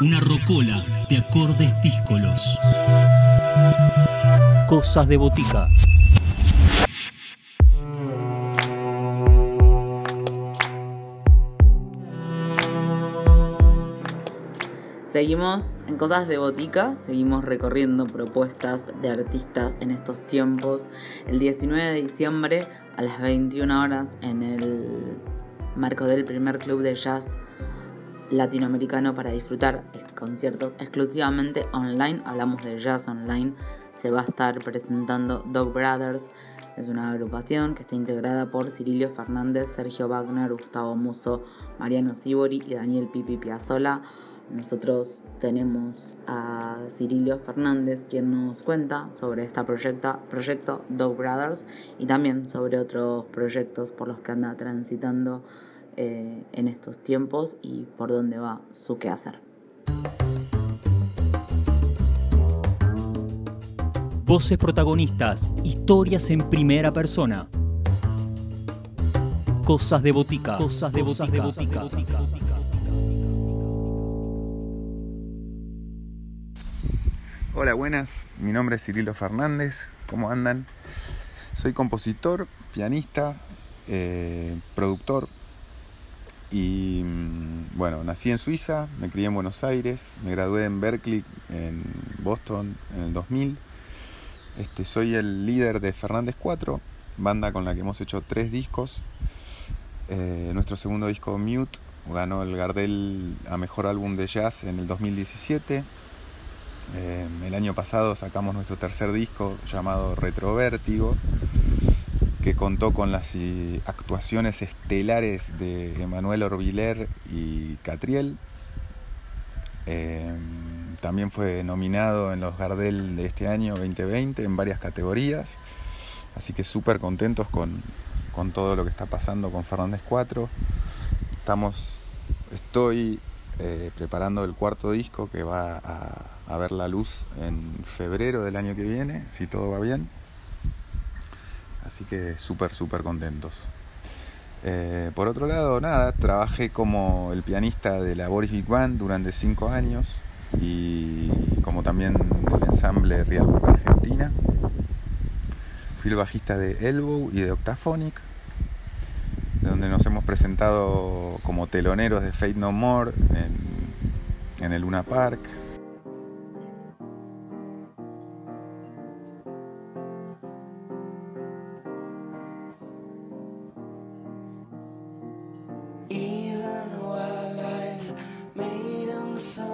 Una rocola de acordes díscolos. Cosas de botica. Seguimos en Cosas de Botica, seguimos recorriendo propuestas de artistas en estos tiempos. El 19 de diciembre a las 21 horas en el marco del primer club de jazz latinoamericano para disfrutar conciertos exclusivamente online. Hablamos de jazz online. Se va a estar presentando Dog Brothers. Es una agrupación que está integrada por Cirilio Fernández, Sergio Wagner, Gustavo Muso, Mariano Sibori y Daniel Pipi Piazzola. Nosotros tenemos a Cirilio Fernández quien nos cuenta sobre este proyecto Dog Brothers y también sobre otros proyectos por los que anda transitando eh, en estos tiempos y por dónde va su quehacer. Voces protagonistas, historias en primera persona. Cosas de botica. Cosas de botica. Hola, buenas. Mi nombre es Cirilo Fernández. ¿Cómo andan? Soy compositor, pianista, eh, productor, y mm, bueno, nací en Suiza, me crié en Buenos Aires, me gradué en Berkeley, en Boston, en el 2000. Este, soy el líder de Fernández 4, banda con la que hemos hecho tres discos. Eh, nuestro segundo disco, Mute, ganó el Gardel a Mejor Álbum de Jazz en el 2017. Eh, el año pasado sacamos nuestro tercer disco llamado Retrovértigo que contó con las eh, actuaciones estelares de Emanuel Orbiler y Catriel. Em, también fue nominado en los Gardel de este año 2020 en varias categorías. Así que súper contentos con, todo lo que está pasando con Fernández 4. Estamos, estoy eh, preparando el cuarto disco que va a ver la luz en febrero del año que viene, si todo va bien. Así que súper, súper contentos. Eh, por otro lado, nada, trabajé como el pianista de la Boris Big Band durante cinco años y como también del ensamble Real Book Argentina. Fui el bajista de Elbow y de Octaphonic, de donde nos hemos presentado como teloneros de Fate No More en el Luna Park, sun.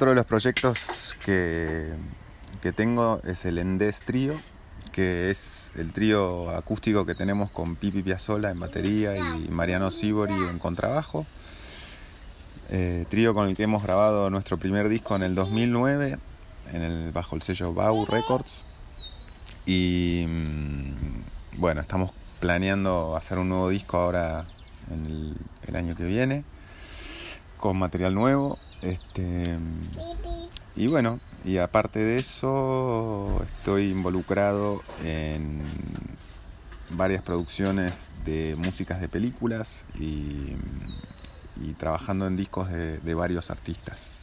Otro de los proyectos que, que tengo es el Endes Trío, que es el trío acústico que tenemos con Pipi Piazzolla en batería y Mariano Sibori en contrabajo. Eh, trío con el que hemos grabado nuestro primer disco en el 2009 en el, bajo el sello Bau Records. Y mm, bueno, estamos planeando hacer un nuevo disco ahora en el año que viene, con material nuevo. Este, y bueno, y aparte de eso, estoy involucrado en varias producciones de músicas de películas y, y trabajando en discos de, de varios artistas.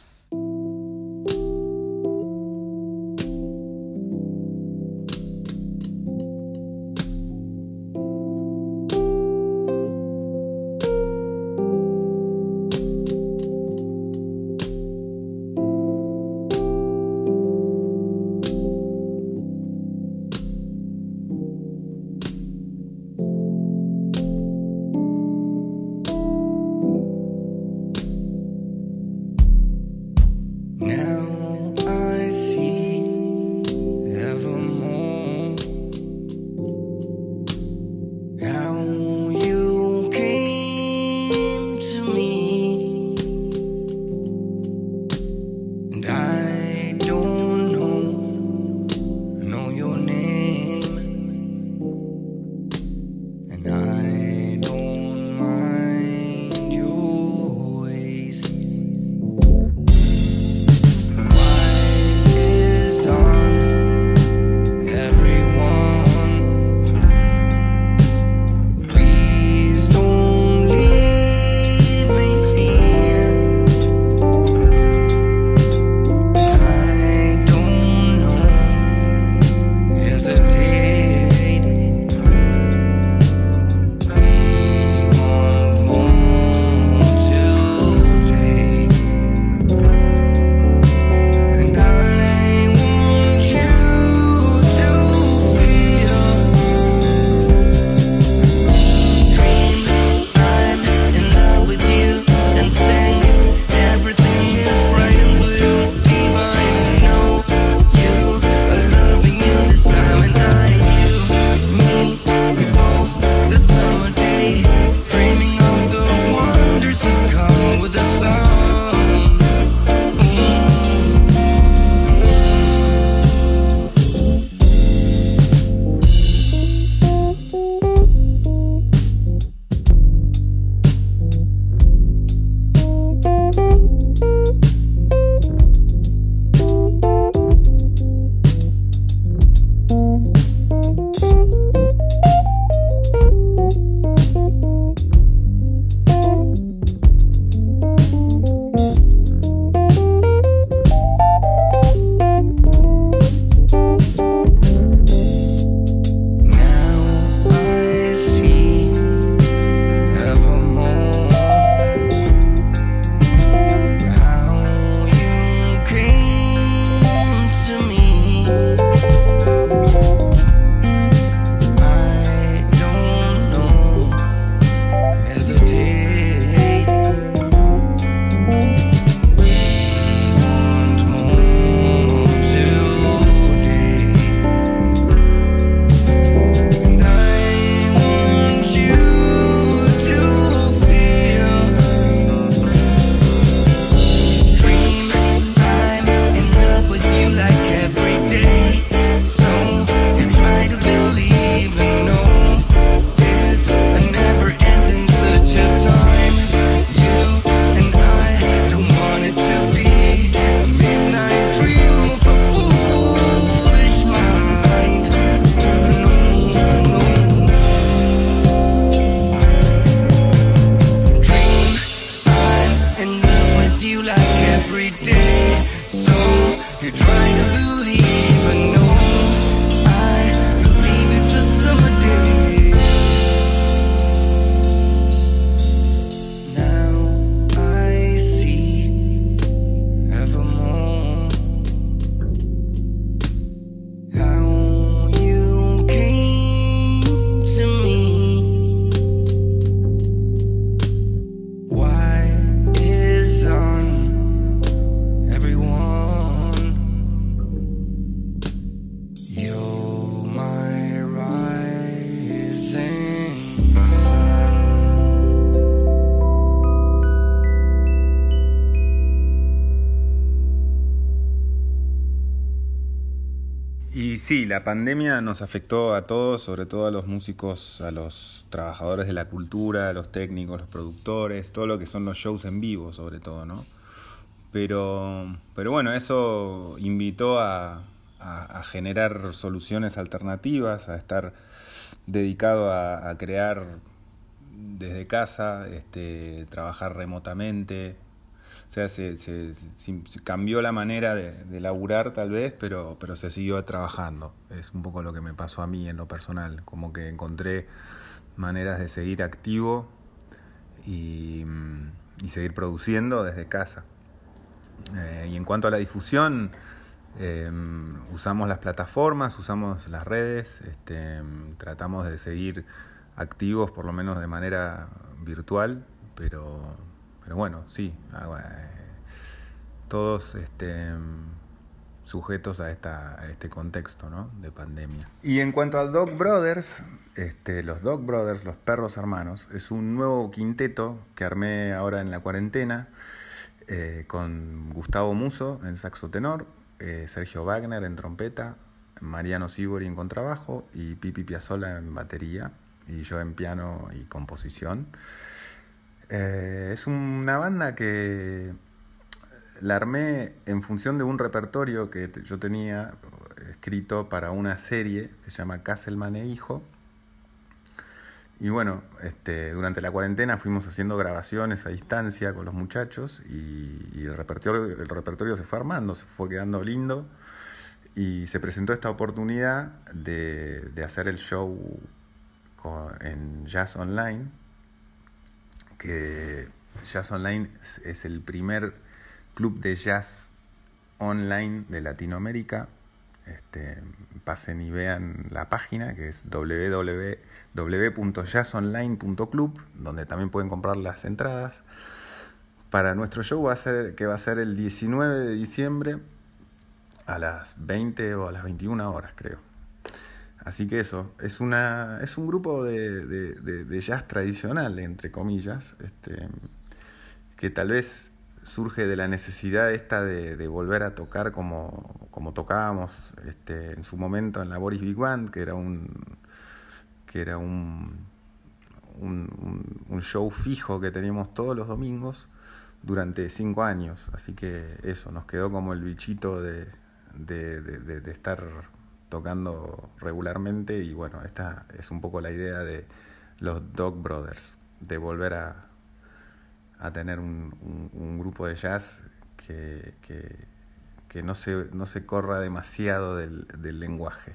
Sí, la pandemia nos afectó a todos, sobre todo a los músicos, a los trabajadores de la cultura, a los técnicos, los productores, todo lo que son los shows en vivo, sobre todo, ¿no? Pero, pero bueno, eso invitó a, generar soluciones alternativas, a estar dedicado a, a crear desde casa, este, trabajar remotamente. O sea, se, se- cambió la manera de, de laburar tal vez, pero, pero se siguió trabajando. Es un poco lo que me pasó a mí en lo personal, como que encontré maneras de seguir activo y, mm, y seguir produciendo desde casa. Eh, y en cuanto a la difusión, eh, usamos las plataformas, usamos las redes, este, tratamos de seguir activos por lo menos de manera virtual, pero, pero bueno, sí, ah, eh, todos este, sujetos a, esta, este contexto ¿no? de pandemia. Y en cuanto a Dog Brothers, este, los Dog Brothers, los perros hermanos, es un nuevo quinteto que armé ahora en la cuarentena eh, con Gustavo Muso en saxo tenor, eh, Sergio Wagner en trompeta, Mariano Sibori en contrabajo y Pipi Piazzolla en batería y yo en piano y composición. Eh, es una banda que la armé en función de un repertorio que yo tenía escrito para una serie que se llama Castleman e Hijo. Y bueno, este, durante la cuarentena fuimos haciendo grabaciones a distancia con los muchachos y, el, repertorio, el repertorio se fue armando, se fue quedando lindo y se presentó esta oportunidad de, de hacer el show en Jazz Online, que Jazz Online es, el primer club de jazz online de Latinoamérica. Este, pasen y vean la página que es www- www.jazzonline.club, donde también pueden comprar las entradas. Para nuestro show va a ser, que va a ser el 19 de diciembre a las 20 o a las 21 horas, creo. Así que eso, es, una, es un grupo de, de- jazz tradicional, entre comillas, este, que tal vez surge de la necesidad esta de, volver a tocar como, como tocábamos este, en su momento en la Boris Big Band, que era un, que era un, un, un- show fijo que teníamos todos los domingos durante cinco años. Así que eso, nos quedó como el bichito de- de estar tocando regularmente y bueno, esta es un poco la idea de los Dog Brothers, de volver a, a tener un, un- grupo de jazz que, que- que no, se, no se corra demasiado del, del lenguaje.